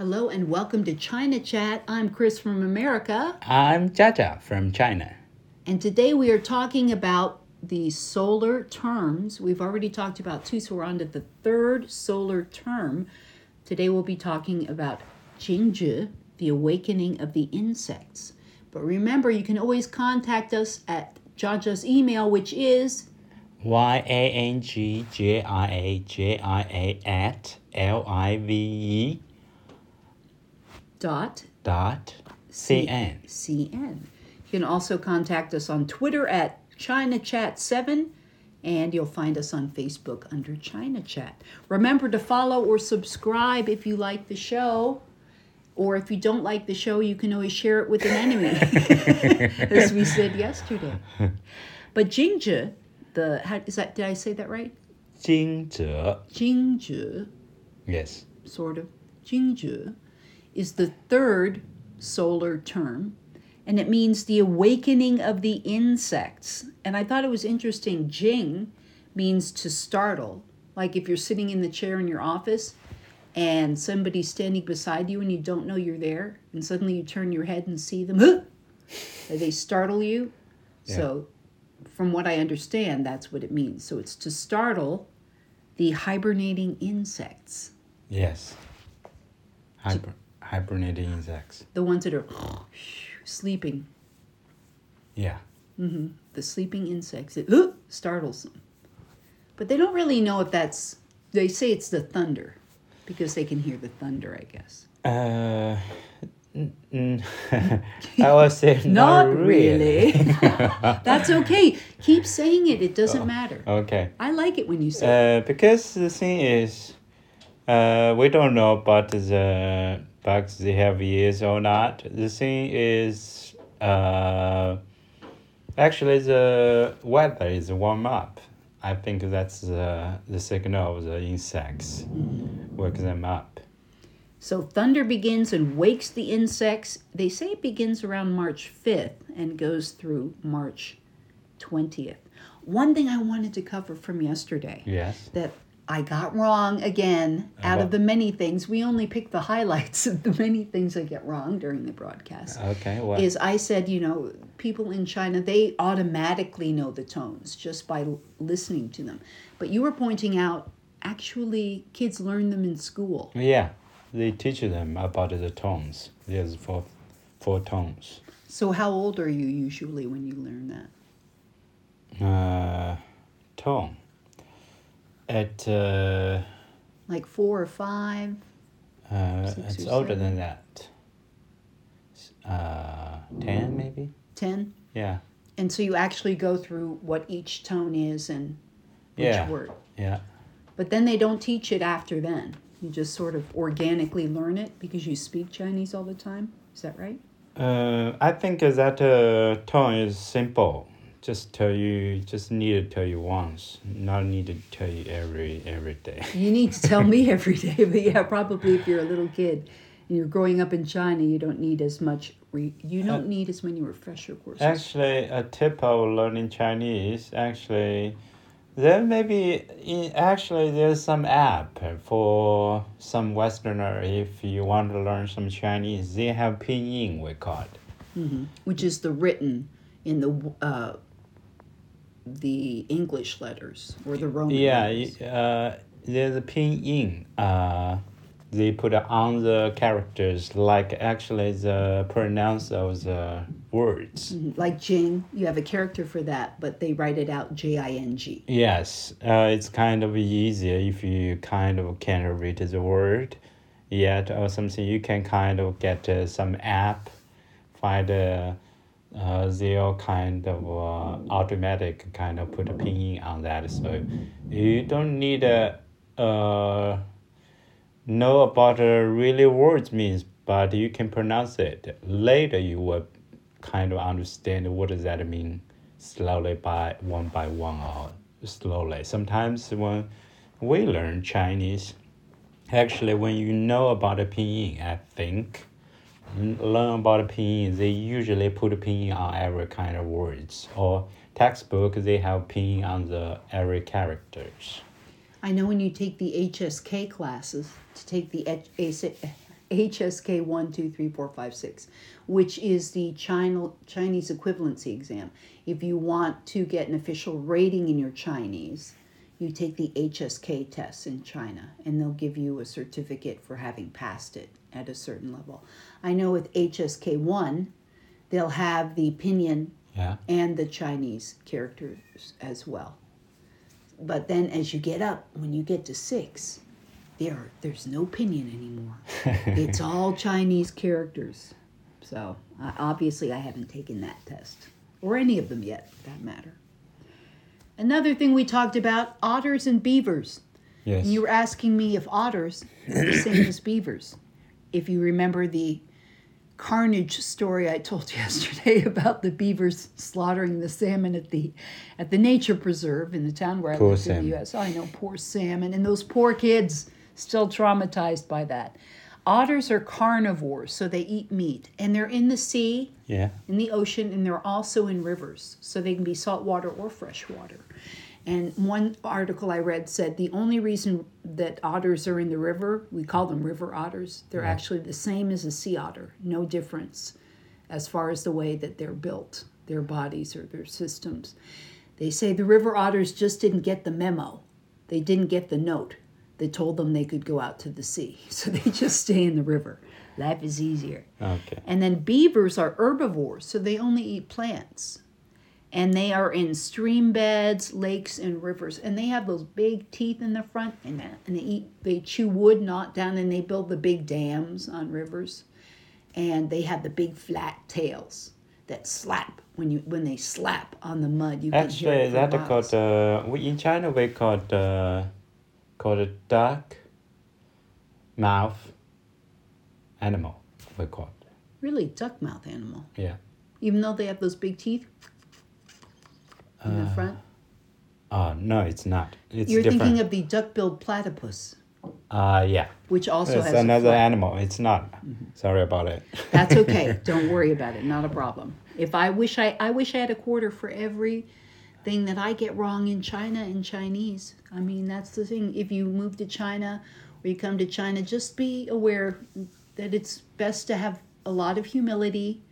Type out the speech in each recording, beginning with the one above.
Hello and welcome to China Chat. I'm Chris from America, I'm Jaja from China. and today we are talking about the solar terms. We've already talked about two, so we're on to the third solar term. Today we'll be talking about Jingzhi, the awakening of the insects. But remember, you can always contact us at Jaja's email, which is Y A N G J I A J I A at L I V E dot dot C N. CN. You can also contact us on Twitter at ChinaChat7 and you'll find us on Facebook under China Chat. Remember to follow or subscribe if you like the show. Or if you don't like the show, you can always share it with an enemy, as we said yesterday. But Jingzhi, the how, is that? Did I say that right? 惊蛰 Jingzhi, Yes. sort of, Jingzhi, is the third solar term, and it means the awakening of the insects. And I thought it was interesting. Jing means to startle, like if you're sitting in the chair in your office and somebody's standing beside you and you don't know you're there, and suddenly you turn your head and see them, "Huh!" they startle you. So, from what I understand, that's what it means. So, it's to startle the hibernating insects. Yes. Hibernating insects. the ones that are sleeping, Yeah. the sleeping insects, it startles them. But they don't really know if that's, they say it's the thunder because they can hear the thunder, I guess. Uh, n- n- I would say Not, not, really. that's okay. Keep saying it, it doesn't matter. okay. I like it when you say it. Uh, because the thing is, uh, we don't know about the bugs they have ears or not. The thing is, uh, actually the weather is warm up. I think that's the, the signal of the insects. Wake them up. So thunder begins and wakes the insects. They say it begins around March 5th and goes through March 20th. One thing I wanted to cover from yesterday. Yes. that I got wrong again. Out of the many things, we only pick the highlights of the many things I get wrong during the broadcast. Okay. Well. Is I said, you know, people in China, they automatically know the tones just by l- listening to them. But you were pointing out, actually, kids learn them in school. yeah, they teach them about the tones. There's four, four tones. So, how old are you usually when you learn that? Uh, tone. At uh, Like four or five? Uh, Six it's or older seven? than that. Uh, ten maybe. Ten? Yeah, And so you actually go through what each tone is and which Yeah. word. yeah. But then they don't teach it after then. You just sort of organically learn it because you speak Chinese all the time. Is that right? Uh, I think that uh, tone is simple. Just tell you, just need to tell you once, not need to tell you every every day. You need to tell me every day, but yeah, probably if you're a little kid and you're growing up in China, you don't need as much. Re- you don't need as many refresher courses. Actually, a tip of learning Chinese. Actually, there may be in, actually there's some app for some Westerner. If you want to learn some Chinese, they have pinyin. We call it. which is the written in the uh, the English letters or the Roman. Yeah, letters. uh, there's a pinyin. Uh, they put on the characters like actually the pronounce of the words. Like Jing, you have a character for that, but they write it out J I N G. Yes, uh, it's kind of easier if you kind of can't read the word yet or something. You can kind of get uh, some app, find uh, uh, their kind of uh, automatic kind of put a pinyin on that. So you don't need a uh, know about uh, really words means, but you can pronounce it. Later you will kind of understand what does that mean slowly by one by one or slowly. Sometimes when we learn Chinese, actually when you know about a pinyin, I think, learn about pinyin, they usually put pinyin on every kind of words. Or textbook, they have pinyin on the every characters. I know when you take the HSK classes to take the HSK 1, 2, 3, 4, 5, 6, which is the China, Chinese equivalency exam. If you want to get an official rating in your Chinese, you take the HSK test in China and they'll give you a certificate for having passed it at a certain level. I know with HSK 1, they'll have the pinyin Yeah. and the Chinese characters as well. But then as you get up, when you get to six, there there's no pinyin anymore. it's all Chinese characters. So uh, obviously, I haven't taken that test or any of them yet, for that matter. Another thing we talked about: otters and beavers. Yes. And you were asking me if otters are the same as beavers. If you remember the carnage story I told yesterday about the beavers slaughtering the salmon at the at the nature preserve in the town where I Poor lived in the US. I know, poor salmon and those poor kids still traumatized by that. Otters are carnivores, so they eat meat, and they're in the sea, yeah. in the ocean, and they're also in rivers, so they can be saltwater or freshwater. And one article I read said the only reason that otters are in the river, we call them river otters, they're actually the same as a sea otter, no difference as far as the way that they're built, their bodies or their systems. They say the river otters just didn't get the memo, they didn't get the note that told them they could go out to the sea, so they just stay in the river. Life is easier. Okay. And then beavers are herbivores, so they only eat plants. And they are in stream beds, lakes, and rivers. And they have those big teeth in the front, and, and they eat, they chew wood not down, and they build the big dams on rivers. And they have the big flat tails that slap when you when they slap on the mud. You Actually, that called uh, we in China we called uh, called a duck mouth animal. We call it. really duck mouth animal, Yeah. even though they have those big teeth in the uh, front. Oh no, it's not. It's You're different. thinking of the duck-billed platypus, uh yeah. which also it's has a another animal. It's not. Mm-hmm. Sorry about it. That's okay. Don't worry about it. Not a problem. If I wish I I wish I had a quarter for every thing that I get wrong in China in Chinese. I mean, that's the thing. If you move to China or you come to China, just be aware that it's best to have a lot of humility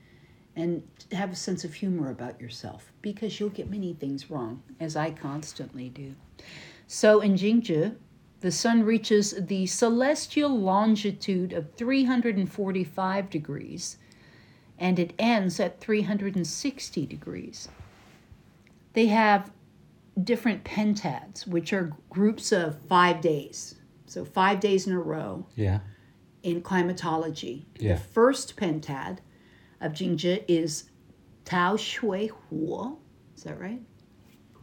and have a sense of humor about yourself because you'll get many things wrong, as I constantly do. So in Jingzhi, the sun reaches the celestial longitude of 345 degrees and it ends at 360 degrees they have different pentads, which are groups of five days. So five days in a row. Yeah. In climatology, yeah. the first pentad of Jingzhi is Tao Shui Huo. Is that right?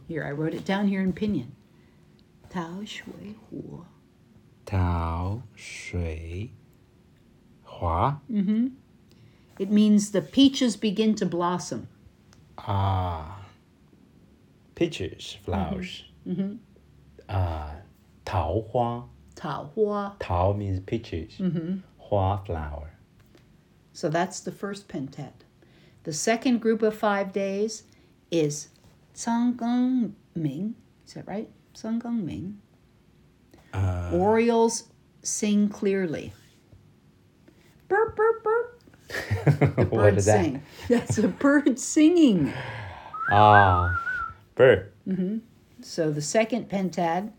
Here, I wrote it down here in pinyin. Tao Shui Huo. Tao Shui Hua. Mm-hmm. It means the peaches begin to blossom. Ah peaches flowers. Mm-hmm. Uh, 桃花 Tao Hua. Tao means peaches. Mm-hmm. Hua flower. So that's the first pentad. The second group of five days is Canggeng Ming. Is that right? Canggeng Ming. Uh, Orioles sing clearly. Burp, burp, burp. what Bird is that? sing. That's a bird singing. Ah, bird. So the second pentad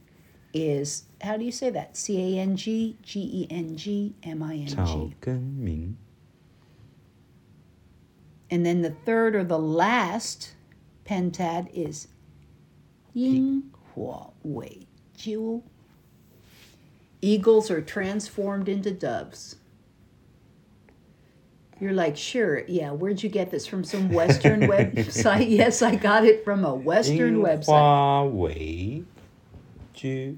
is, how do you say that? C A N G G E N G M I N 草 G. 根鸣 And then the third or the last pentad is Yin Hua Wei Jiu. Eagles are transformed into doves. You're like, sure, yeah. Where'd you get this from? Some Western website? Yes, I got it from a Western in website. Huawei, you,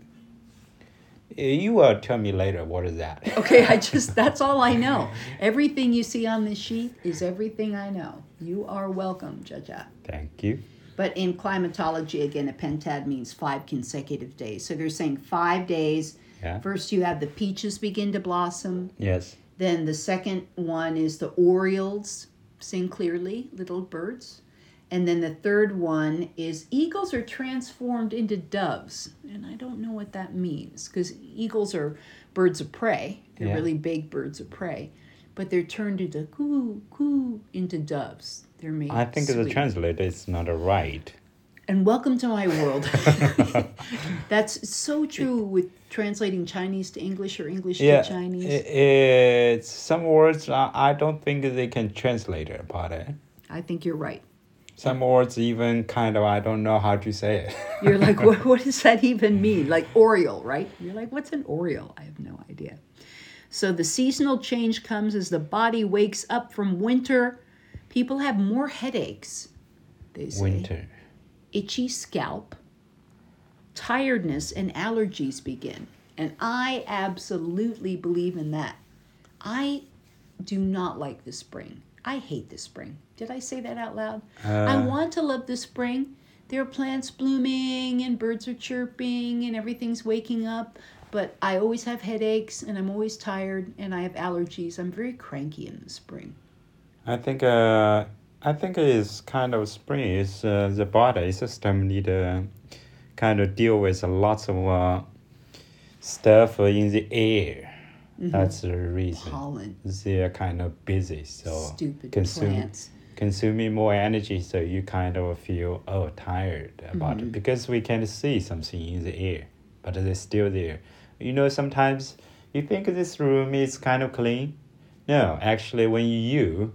you tell me later what is that. okay, I just that's all I know. Everything you see on this sheet is everything I know. You are welcome, Jaja. Thank you. But in climatology, again, a pentad means five consecutive days. So they're saying five days. Yeah. First, you have the peaches begin to blossom. Yes. Then the second one is the orioles sing clearly, little birds. And then the third one is eagles are transformed into doves. And I don't know what that means because eagles are birds of prey. They're Yeah. really big birds of prey, but they're turned into coo coo into doves. They're made. I think the sweet. translator is not right. And welcome to my world. That's so true with translating Chinese to English or English Yeah, to Chinese. it's some words I, I don't think they can translate it about it. Eh? I think you're right. Some words even kind of I don't know how to say it. You're like, what, what does that even mean? Like Oriole, right? You're like, what's an Oriole? I have no idea. So the seasonal change comes as the body wakes up from winter. People have more headaches, they say. Winter. Itchy scalp, tiredness, and allergies begin. And I absolutely believe in that. I do not like the spring. I hate the spring. Did I say that out loud? I Uh. want to love the spring. There are plants blooming and birds are chirping and everything's waking up. But I always have headaches and I'm always tired and I have allergies. I'm very cranky in the spring. I think uh, I think it's kind of spring. It's uh, the body system need to kind of deal with lots of uh, stuff in the air. That's the reason. Pollen, They're kind of busy, so stupid consume plants. consuming more energy, so you kind of feel oh tired about Mm-hmm. it because we can see something in the air, but they're still there. You know, sometimes you think this room is kind of clean. No, actually, when you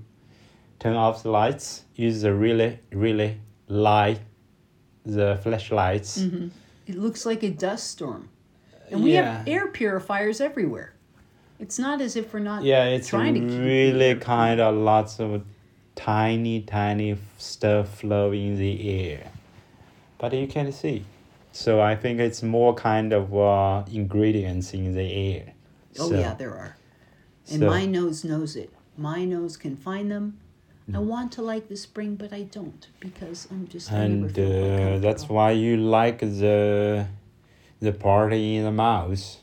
turn off the lights, use the really really light the flashlights. Mm-hmm. It looks like a dust storm. And we have air purifiers everywhere. It's not as if we're not Yeah, it's trying to really kind of lots of tiny, tiny stuff flowing in the air, but you can't see. So I think it's more kind of uh, ingredients in the air. Oh So- yeah, there are. And so- my nose knows it. My nose can find them. I want to like the spring, but I don't because I'm just and uh, that's why you like the the party in the mouse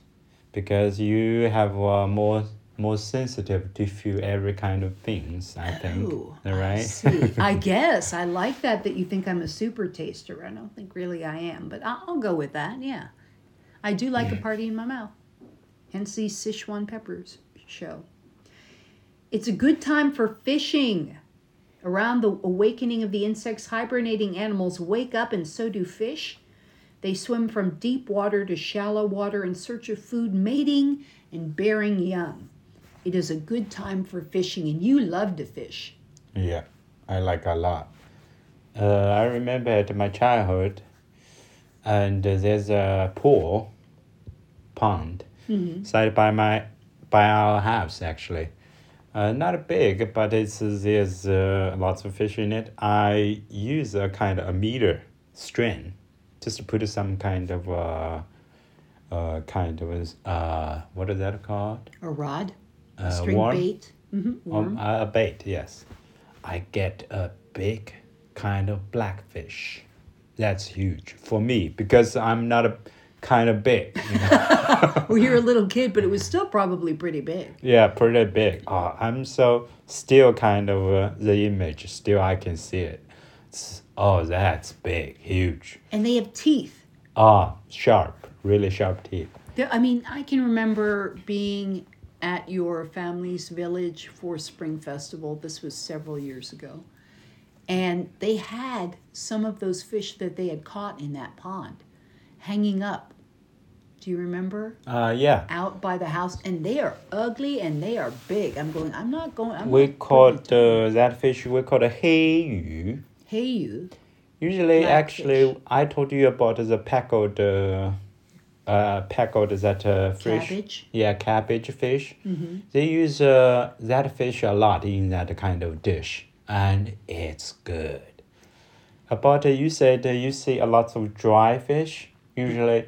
because you have uh, more more sensitive to feel every kind of things i think Oh, I right see. I guess I like that that you think I'm a super taster. I don't think really I am, but I'll, I'll go with that. Yeah, I do like a party in my mouth. Hence the Sichuan peppers show. It's a good time for fishing. Around the awakening of the insects, hibernating animals wake up, and so do fish. They swim from deep water to shallow water in search of food, mating and bearing young. It is a good time for fishing, and you love to fish. Yeah, I like a lot. Uh, I remember at my childhood, and there's a pool, pond, side by my, by our house actually. Uh, not a big, but it's there's uh, lots of fish in it. I use a kind of a meter string, just to put some kind of uh, uh, kind of uh, what is that called? A rod, a Uh, string worm? bait, hmm Um, a bait, yes. I get a big kind of blackfish. That's huge for me because I'm not a kind of big. You know? well, you're a little kid, but it was still probably pretty big. yeah, pretty big. Oh, I'm so still kind of uh, the image. Still, I can see it. It's, oh, that's big, huge. And they have teeth. Ah, sharp, really sharp teeth. There- I mean, I can remember being at your family's village for Spring Festival. This was several years ago. And they had some of those fish that they had caught in that pond hanging up. Do you remember? Uh, yeah. Out by the house. And they are ugly and they are big. I'm going, I'm not going. I'm We not called uh, that fish. We called a hey yu. Hey, you. Usually, Blackfish. actually, I told you about the pickled, uh, uh, pickled that uh, fish. Cabbage. Yeah, cabbage fish. Mm-hmm. They use uh, that fish a lot in that kind of dish, and it's good. About uh, you said uh, you see a lot of dry fish. Usually,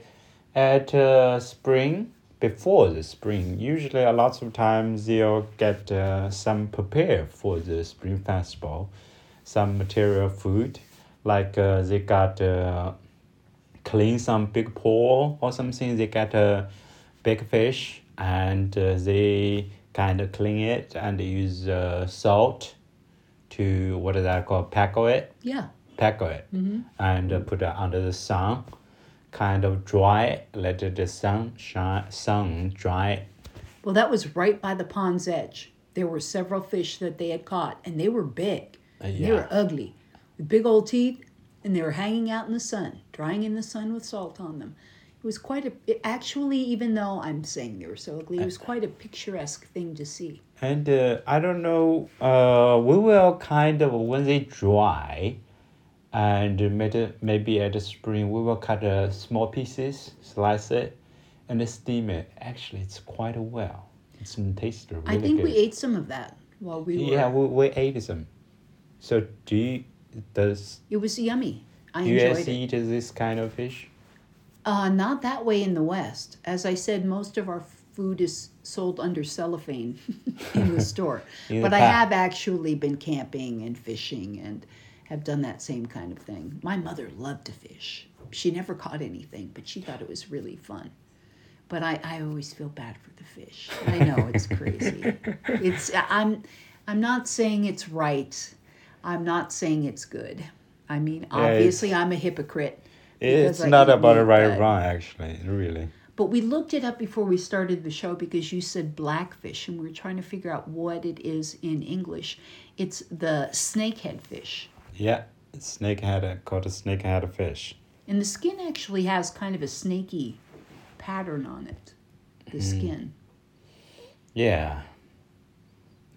at uh, spring before the spring, usually a lot of times they'll get uh, some prepare for the spring festival, some material food, like uh, they got. Uh, clean some big pool or something. They get a big fish and uh, they kind of clean it and use uh, salt to what is that called? Packle it, Yeah. packle it, Mm-hmm. and uh, put it under the sun kind of dry, let the sun shine, sun dry. Well, that was right by the pond's edge. There were several fish that they had caught, and they were big. Uh, They were ugly, with big old teeth, and they were hanging out in the sun, drying in the sun with salt on them. It was quite a. It actually, even though I'm saying they were so ugly, it was quite a picturesque thing to see. And uh, I don't know, uh, we will kind of, when they dry, and maybe, maybe at the spring, we will cut uh, small pieces, slice it, and steam it. Actually, it's quite well. It's tastes really I think good. we ate some of that while we were. Yeah, we, we ate some. So do you, does It was yummy. I enjoyed US it. eat this kind of fish? Uh, not that way in the West. As I said, most of our food is sold under cellophane in the store. In the but I have actually been camping and fishing and have done that same kind of thing. My mother loved to fish. She never caught anything, but she thought it was really fun. But I, I always feel bad for the fish. I know it's crazy. It's I'm I'm not saying it's right. I'm not saying it's good. I mean, Yeah, obviously I'm a hypocrite. It's I not about meat, right or wrong, actually, really. But we looked it up before we started the show because you said blackfish, and we were trying to figure out what it is in English. It's the snakehead fish. Yeah, snakehead, called a snakehead fish. And the skin actually has kind of a snaky pattern on it. The skin. Yeah.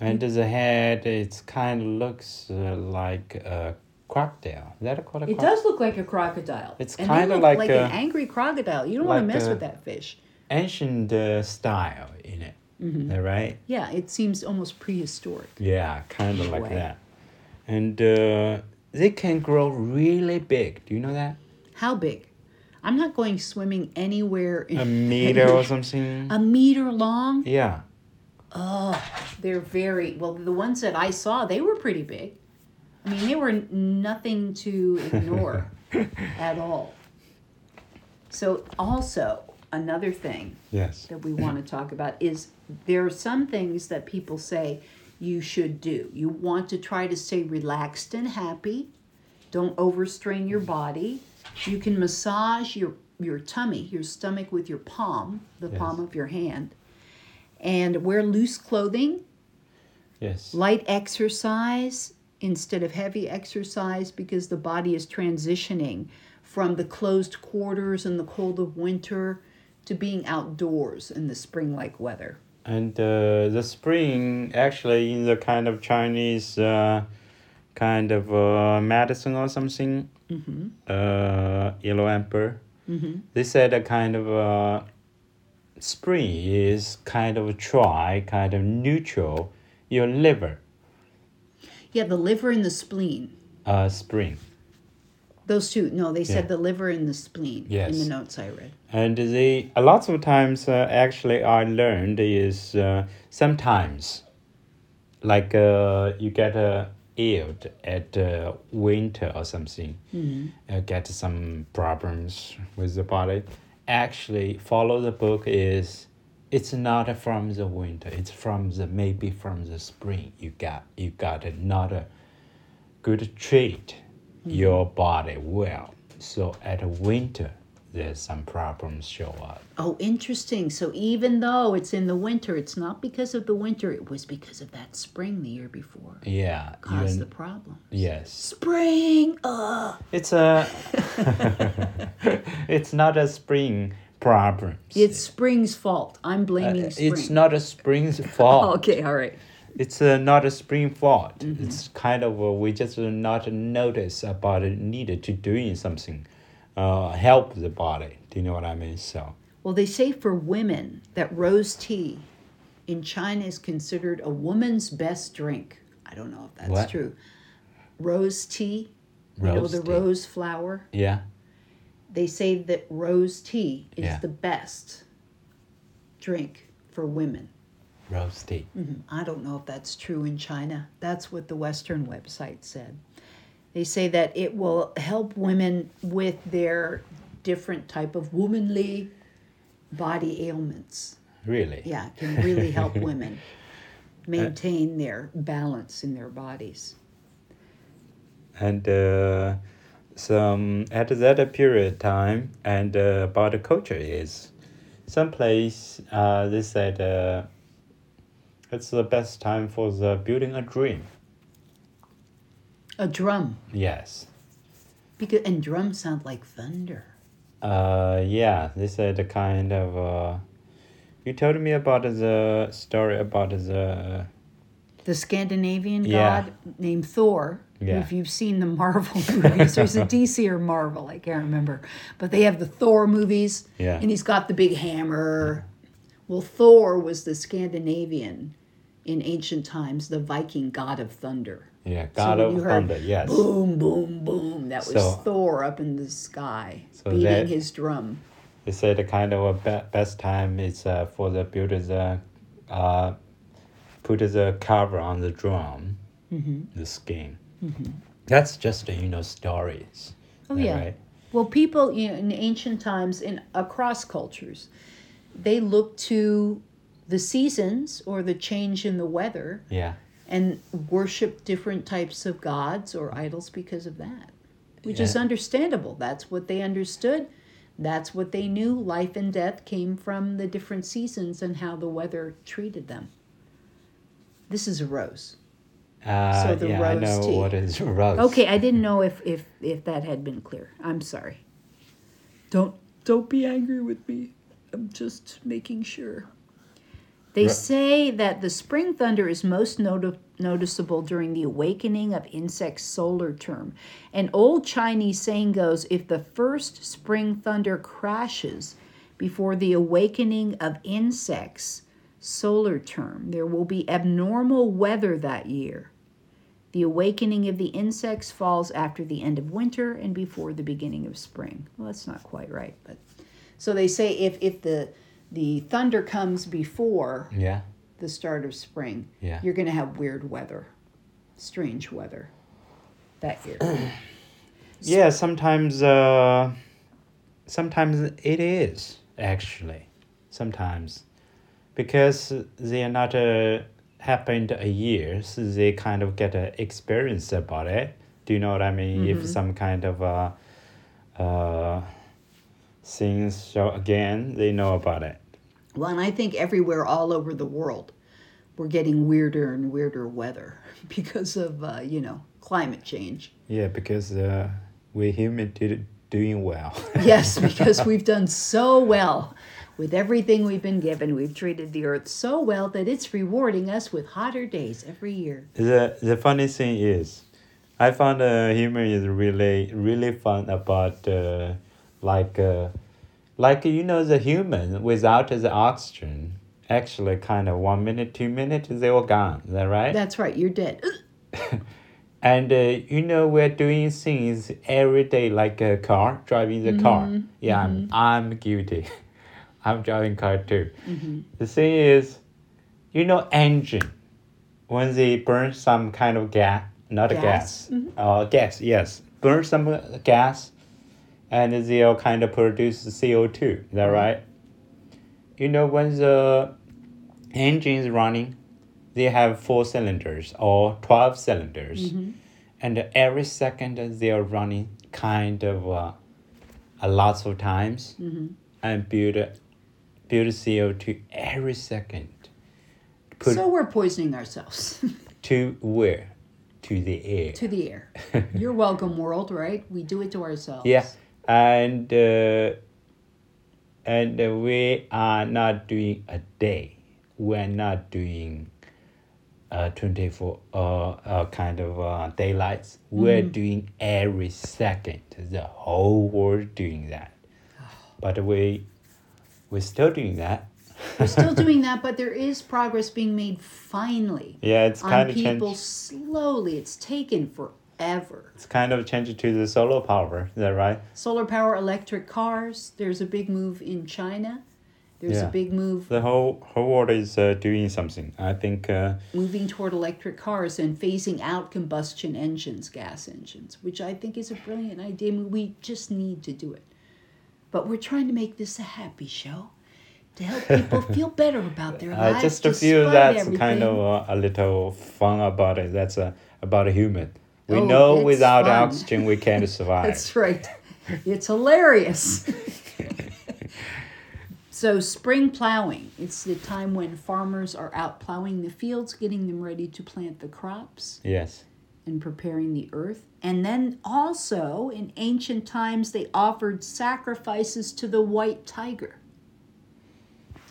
And the head, it kind of looks uh, like a crocodile. Is that a It does look like a crocodile. It's kinda like like a- an angry crocodile. You don't want to mess with that fish. Ancient uh, style in it. Mm-hmm. Is that right? Yeah, it seems almost prehistoric. Yeah, kind of like Way. that. And uh, they can grow really big. Do you know that? How big? I'm not going swimming anywhere in A meter or something? a meter long. Yeah. Oh, they're very well. The ones that I saw, they were pretty big. I mean, they were nothing to ignore at all. So, also another thing Yes. that we want to talk about is there are some things that people say you should do. You want to try to stay relaxed and happy. Don't overstrain your body. You can massage your your tummy, your stomach with your palm, the Yes. palm of your hand. And wear loose clothing, Yes. light exercise instead of heavy exercise because the body is transitioning from the closed quarters and the cold of winter to being outdoors in the spring like weather. And uh, the spring, actually, in the kind of Chinese uh, kind of uh, medicine or something, uh, yellow emperor, they said a kind of uh, spring is kind of dry, kind of neutral, your liver, Yeah, the liver and the spleen. uh, spring. Those two. No, they said Yeah. the liver and the spleen in the notes I read. And they a lot of times uh, actually I learned is uh, sometimes like uh, you get uh, ill at uh, winter or something, uh, get some problems with the body. Actually, follow the book is it's not from the winter. It's from the maybe from the spring. You got you got a, not a good treat your body well. So at winter, there's some problems show up. Oh, interesting. So even though it's in the winter, it's not because of the winter, it was because of that spring the year before. Yeah, Caused even the problem. yes, Spring! Ugh! it's a. it's not a spring problem. It's spring's fault. I'm blaming spring. Uh, It's not a spring's fault. Oh, okay, all right. It's uh, not a spring fault. Mm-hmm. It's kind of uh, we just not notice about it needed to doing something, uh, help the body. Do you know what I mean? So Well, they say for women that rose tea in China is considered a woman's best drink. I don't know if that's What? true. Rose tea, you know the tea. rose flower. yeah, They say that rose tea is Yeah. the best drink for women. rose tea. I don't know if that's true in China. That's what the Western website said. They say that it will help women with their different type of womanly body ailments. Really? Yeah, it can really help women maintain their balance in their bodies. And uh, some at that period of time and uh, about the culture is some place uh, they said uh, it's the best time for the building a dream A drum. yes Because and drums sound like thunder. uh yeah they said the kind of uh you told me about the story about the The Scandinavian Yeah. god named Thor. Yeah. If you've seen the Marvel movies, there's a DC or Marvel, I can't remember. But they have the Thor movies. Yeah. And he's got the big hammer. Well, Thor was the Scandinavian in ancient times, the Viking god of thunder. yeah god when of heard thunder yes Boom, boom, boom. That was So- Thor up in the sky, So beating that- his drum. They say the kind of a be- best time is uh, for the builders uh, uh, put the cover on the drum, Mm-hmm. the skin. That's just uh, you know stories. Oh yeah. right? Well, people you know, in ancient times, in across cultures, they look to the seasons or the change in the weather Yeah. and worship different types of gods or idols because of that, which is understandable. That's what they understood. That's what they knew. Life and death came from the different seasons and how the weather treated them. This is a rose. Uh, So the yeah, I know tea. what is rose. Okay, I didn't know if if if that had been clear. I'm sorry. Don't don't be angry with me. I'm just making sure. They Right. say that the spring thunder is most noti- noticeable during the awakening of insects' solar term. An old Chinese saying goes if the first spring thunder crashes before the awakening of insects' solar term, there will be abnormal weather that year. The awakening of the insects falls after the end of winter and before the beginning of spring. Well, that's not quite right, but so they say if if the the thunder comes before Yeah. the start of spring, Yeah. you're going to have weird weather, strange weather that year. Yeah. Sometimes. Uh, sometimes it is actually. Sometimes, because they are not uh, happened a year, so they kind of get an experience about it. Do you know what I mean? If some kind of uh, uh, things show again, they know about it. well, and I think everywhere all over the world, we're getting weirder and weirder weather because of uh, you know climate change. Yeah, because uh, we human did doing well. Yes, because we've done so well with everything we've been given. We've treated the earth so well that it's rewarding us with hotter days every year. the the funny thing is, I found uh, humor is really really fun about uh, like uh, like you know the human without the oxygen actually kind of one minute two minutes they were gone. Is that right? That's right, you're dead. And uh, you know we're doing things every day like a car driving the car. Yeah, I'm I'm guilty. I'm driving car too. The thing is, you know, engine when they burn some kind of gas, not Gas? gas, uh, gas. Yes, burn some uh, gas, and they'll kind of produce CO two. Is that mm-hmm. right? You know when the engine is running, they have four cylinders or 12 cylinders mm-hmm. and every second they are running kind of uh, a lots of times mm-hmm. and build build co2 every second put so we're poisoning ourselves to where to the air to the air. You're welcome, world, right? We do it to ourselves. yeah and uh, and we are not doing a day. We're not doing uh, 24 uh, uh, kind of uh, daylights. We're doing every second. The whole world doing that. But we we're still doing that. We're still doing that, but there is progress being made finally yeah it's on kind of people changed. slowly. It's taken forever. It's kind of changed to the solar power is that right Solar power electric cars. There's a big move in China. There's Yeah. a big move the whole whole world is uh, doing something i think uh, moving toward electric cars and phasing out combustion engines, gas engines, which I think is a brilliant idea. I mean, we just need to do it. But we're trying to make this a happy show to help people feel better about their I lives. just feel that's kind of uh, a little fun about it. That's uh, about a human. We Oh, know without fun. oxygen we can't survive. That's right. It's hilarious. so, spring plowing. It's the time when farmers are out plowing the fields, getting them ready to plant the crops yes. and preparing the earth. And then also, in ancient times, they offered sacrifices to the white tiger.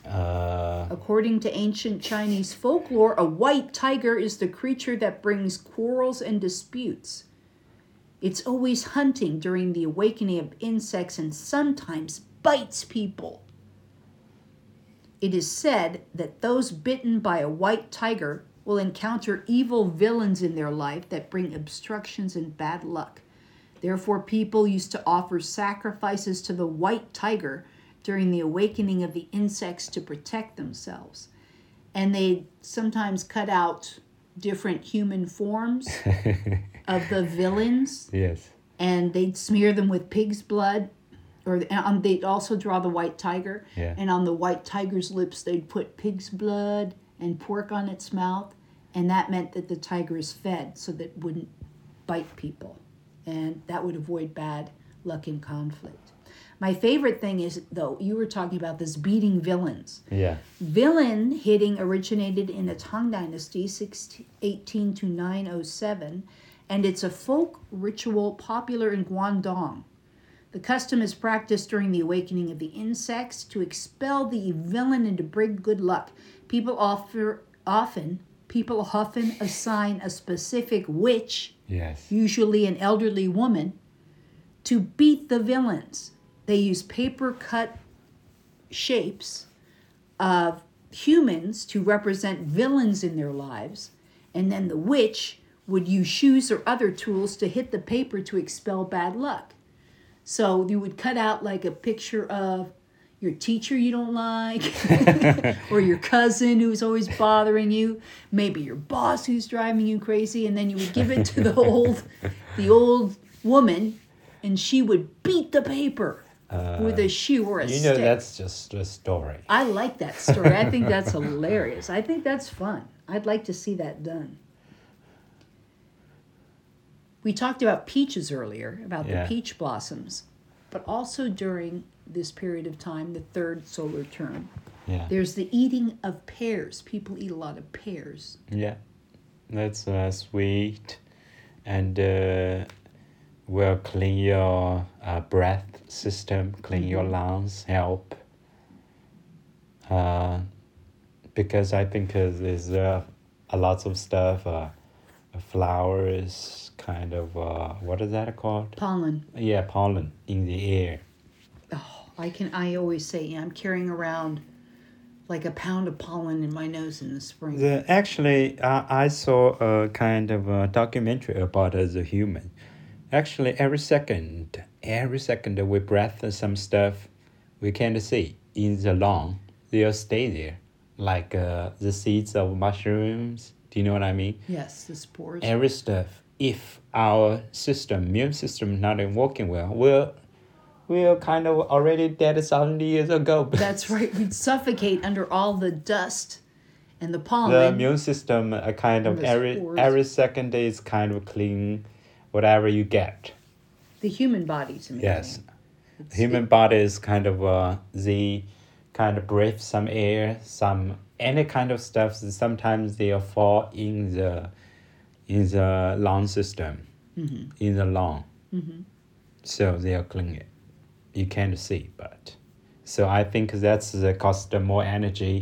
Uh, According to ancient Chinese folklore, a white tiger is the creature that brings quarrels and disputes. It's always hunting during the awakening of insects and sometimes bites people. It is said that those bitten by a white tiger will encounter evil villains in their life that bring obstructions and bad luck. Therefore, people used to offer sacrifices to the white tiger during the awakening of the insects to protect themselves. And they sometimes cut out different human forms of the villains yes. and they'd smear them with pig's blood or um, they'd also draw the white tiger Yeah. and on the white tiger's lips they'd put pig's blood and pork on its mouth and that meant that the tiger is fed so that it wouldn't bite people and that would avoid bad luck in conflict my favorite thing is though you were talking about this beating villains Yeah. Villain hitting originated in the Tang Dynasty, 1618 to 907, and it's a folk ritual popular in Guangdong. The custom is practiced during the awakening of the insects to expel the villain and to bring good luck. People offer, often people often assign a specific witch, Yes. usually an elderly woman, to beat the villains. They use paper cut shapes of humans to represent villains in their lives, and then the witch would use shoes or other tools to hit the paper to expel bad luck. So you would cut out like a picture of your teacher you don't like, or your cousin who's always bothering you, maybe your boss who's driving you crazy, and then you would give it to the old, the old woman, and she would beat the paper with a shoe or a stick. You know, stick. that's just a story. I like that story. I think that's hilarious. I think that's fun. I'd like to see that done. We talked about peaches earlier, about Yeah. the peach blossoms, but also during this period of time, the third solar term, Yeah. there's the eating of pears. People eat a lot of pears. Yeah. That's uh, sweet and uh, will clean your uh, breath system, clean your lungs, help. Uh, because I think uh, there's uh, a lot of stuff. Uh, flowers, kind of uh, what is that called? Pollen. Yeah, pollen in the air. Oh, I can. I always say I'm carrying around like a pound of pollen in my nose in the spring. The, actually, uh, I saw a kind of a documentary about uh, the human. Actually, every second, every second we breath some stuff we can't see in the lung, they'll stay there, like uh, the seeds of mushrooms. Do you know what I mean? yes, the spores. Every stuff. If our system, immune system, not in working well, we're we're kind of already dead a thousand years ago. That's right. We'd suffocate under all the dust and the pollen. the immune system a kind of every spores. every second day is kind of clean whatever you get. The human body's amazing. yes. It's- human body is kind of uh the kind of breathe some air some any kind of stuff sometimes they fall in the in the lung system. Mm-hmm. in the lung. So they are clean it you can't see but so i think that's the cost more energy.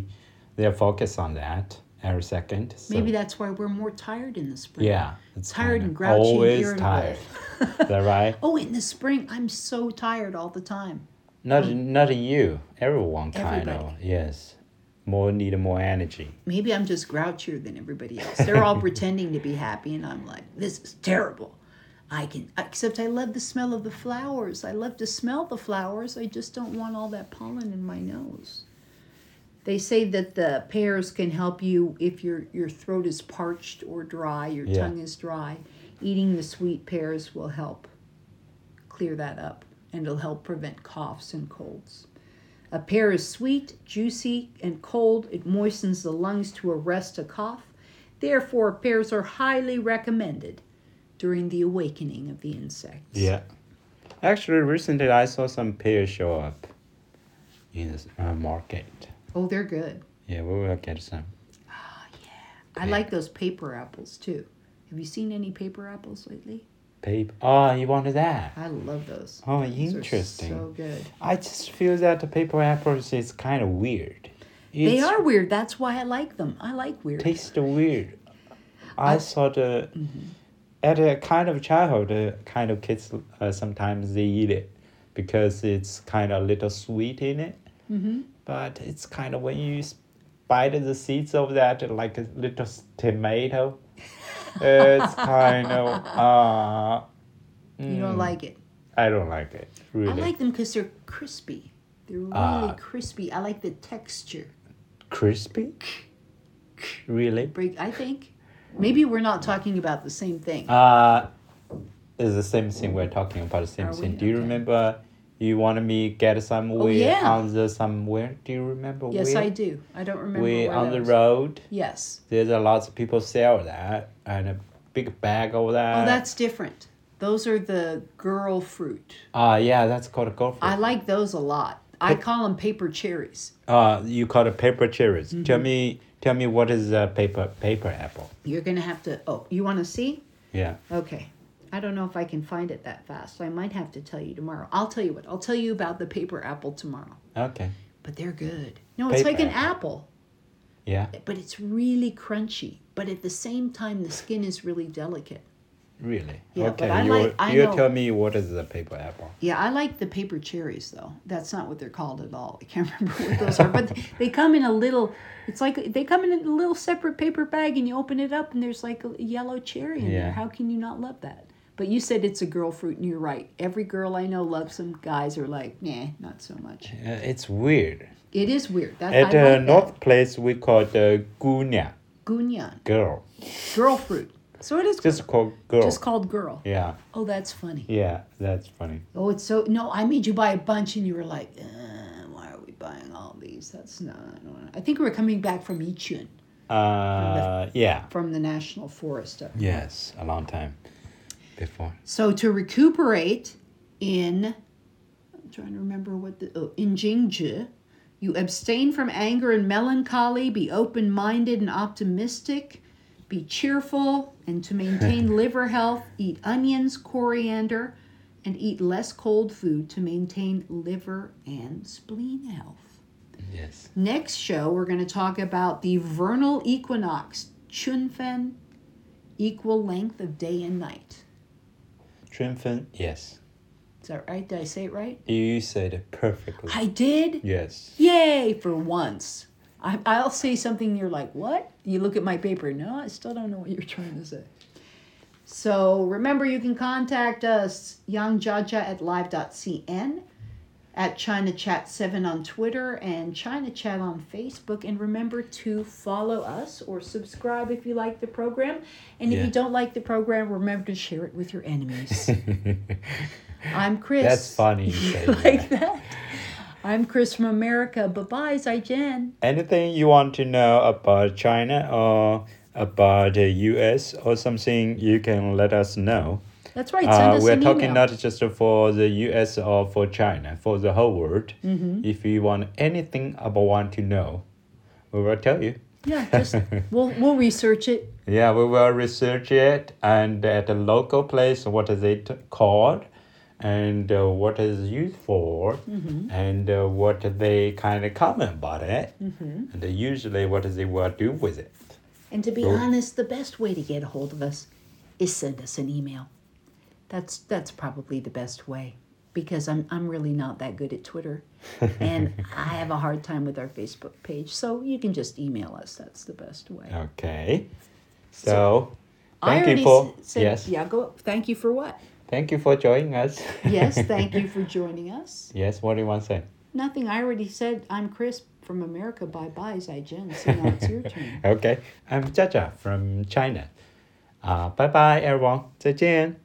They'll focus on that every second so. Maybe that's why we're more tired in the spring. Yeah, it's Tired and grouchy and Always irritable. tired. Is that right? Oh, in the spring, I'm so tired all the time. Not not in you. Everyone kind of yes. More need more energy. Maybe I'm just grouchier than everybody else. They're all pretending to be happy, and I'm like, this is terrible. I can, except I love the smell of the flowers. I love to smell the flowers. I just don't want all that pollen in my nose. They say that the pears can help you if your your throat is parched or dry, your Yeah. tongue is dry. Eating the sweet pears will help clear that up, and it'll help prevent coughs and colds. A pear is sweet, juicy, and cold. It moistens the lungs to arrest a cough. Therefore, pears are highly recommended during the awakening of the insects. Yeah. Actually, recently I saw some pears show up in the uh, market. Oh, they're good. Yeah, we will get some. Oh, yeah. I like those paper apples too. Have you seen any paper apples lately? Paper. Oh, you wanted that? I love those. Oh, Those interesting. so good. I just feel that the paper apples is kind of weird. they are weird. That's why I like them. I like weird. taste weird. I, I- saw the Mm-hmm. at a kind of childhood, uh, kind of kids uh, sometimes they eat it because it's kind of a little sweet in it. hmm But it's kind of when you bite the seeds of that, like a little tomato. it's kind of uh. You don't mm, like it. I don't like it really. I like them because they're crispy. They're really Ah. crispy. I like the texture. crispy. Really? Break. I think maybe we're not talking about the same thing. Uh, it's the same thing we're talking about. The same Are we? thing. Do you Okay. remember? You wanted me get somewhere yeah. on the somewhere. Do you remember? yes, where? I do. I don't remember we on the road. Yes. There's a lots of people sell that and a big bag of that. Oh, that's different. Those are the girl fruit. Ah, yeah, that's called a gopher. I like those a lot. I call them paper cherries. Uh, you call it paper cherries. Mm-hmm. Tell me, tell me what is a paper paper apple? You're gonna have to. Oh, you want to see? Yeah. Okay. I don't know if I can find it that fast. So I might have to tell you tomorrow. I'll tell you what. I'll tell you about the paper apple tomorrow. Okay. But they're good. No, it's like an apple. apple, Yeah. but it's really crunchy. But at the same time, the skin is really delicate. Really. Yeah, okay. but I you like- I you know- tell me what is the paper apple. Yeah, I like the paper cherries though. That's not what they're called at all. I can't remember what those are, but they come in a little. It's like they come in a little separate paper bag, and you open it up, and there's like a yellow cherry in Yeah. there. How can you not love that? But you said it's a girl fruit, and you're right. Every girl I know loves them. Guys are like, nah, not so much. Uh, it's weird. It is weird. That, At uh, like North Place, we call the gunya that. Gunyan, girl. girl fruit. So it is Just called girl. just called girl. yeah. Oh, that's funny. Yeah. That's funny. Oh, it's so no. I made you buy a bunch, and you were like, uh, "Why are we buying all these?" That's not. I, I think we were coming back from Yichun, Uh, yeah. from the national forest. up. Yes. A long time before. So to recuperate in, I'm trying to remember what the oh, in Jingzhe, you abstain from anger and melancholy. Be open-minded and optimistic. Be cheerful, and to maintain liver health, eat onions, coriander, and eat less cold food to maintain liver and spleen health. Yes. Next show, we're going to talk about the vernal equinox, Chunfen, equal length of day and night. Trimfen. Yes. Is that right? Did I say it right? You said it perfectly. I did? yes. Yay, for once. I, I'll say something, you're like, what? You look at my paper. No, I still don't know what you're trying to say. So remember, you can contact us, yangjiajia at live.cn, at China Chat 7 on Twitter, and China Chat on Facebook. And remember to follow us or subscribe if you like the program. And if Yeah. you don't like the program, remember to share it with your enemies. I'm Chris. That's funny. You like that. that. I'm Chris from America. Bye bye, Zaijian. Anything you want to know about China or about the U.S. or something, you can let us know. That's right. Send Uh, us we're an talking email. not just for the U.S. or for China, for the whole world. Mm-hmm. If you want anything about want to know, we will tell you. Yeah, just we'll we'll research it. Yeah, we will research it and at a local place, what is it called, and uh, what is used for, Mm-hmm. and uh, what they kind of comment about it, Mm-hmm. and usually what do they will do with it. And to be Cool. honest, the best way to get a hold of us is send us an email. That's that's probably the best way because I'm I'm really not that good at Twitter, and I have a hard time with our Facebook page. So you can just email us. That's the best way. Okay, so, I thank you for said, yes, Yeah, go. Thank you for what? thank you for joining us. Yes, thank you for joining us. yes, what do you want to say? Nothing. I already said I'm Chris from America. Bye bye, Zaijian. So now it's your turn. Okay, I'm Jiajia from China. Uh, bye bye everyone. 再见.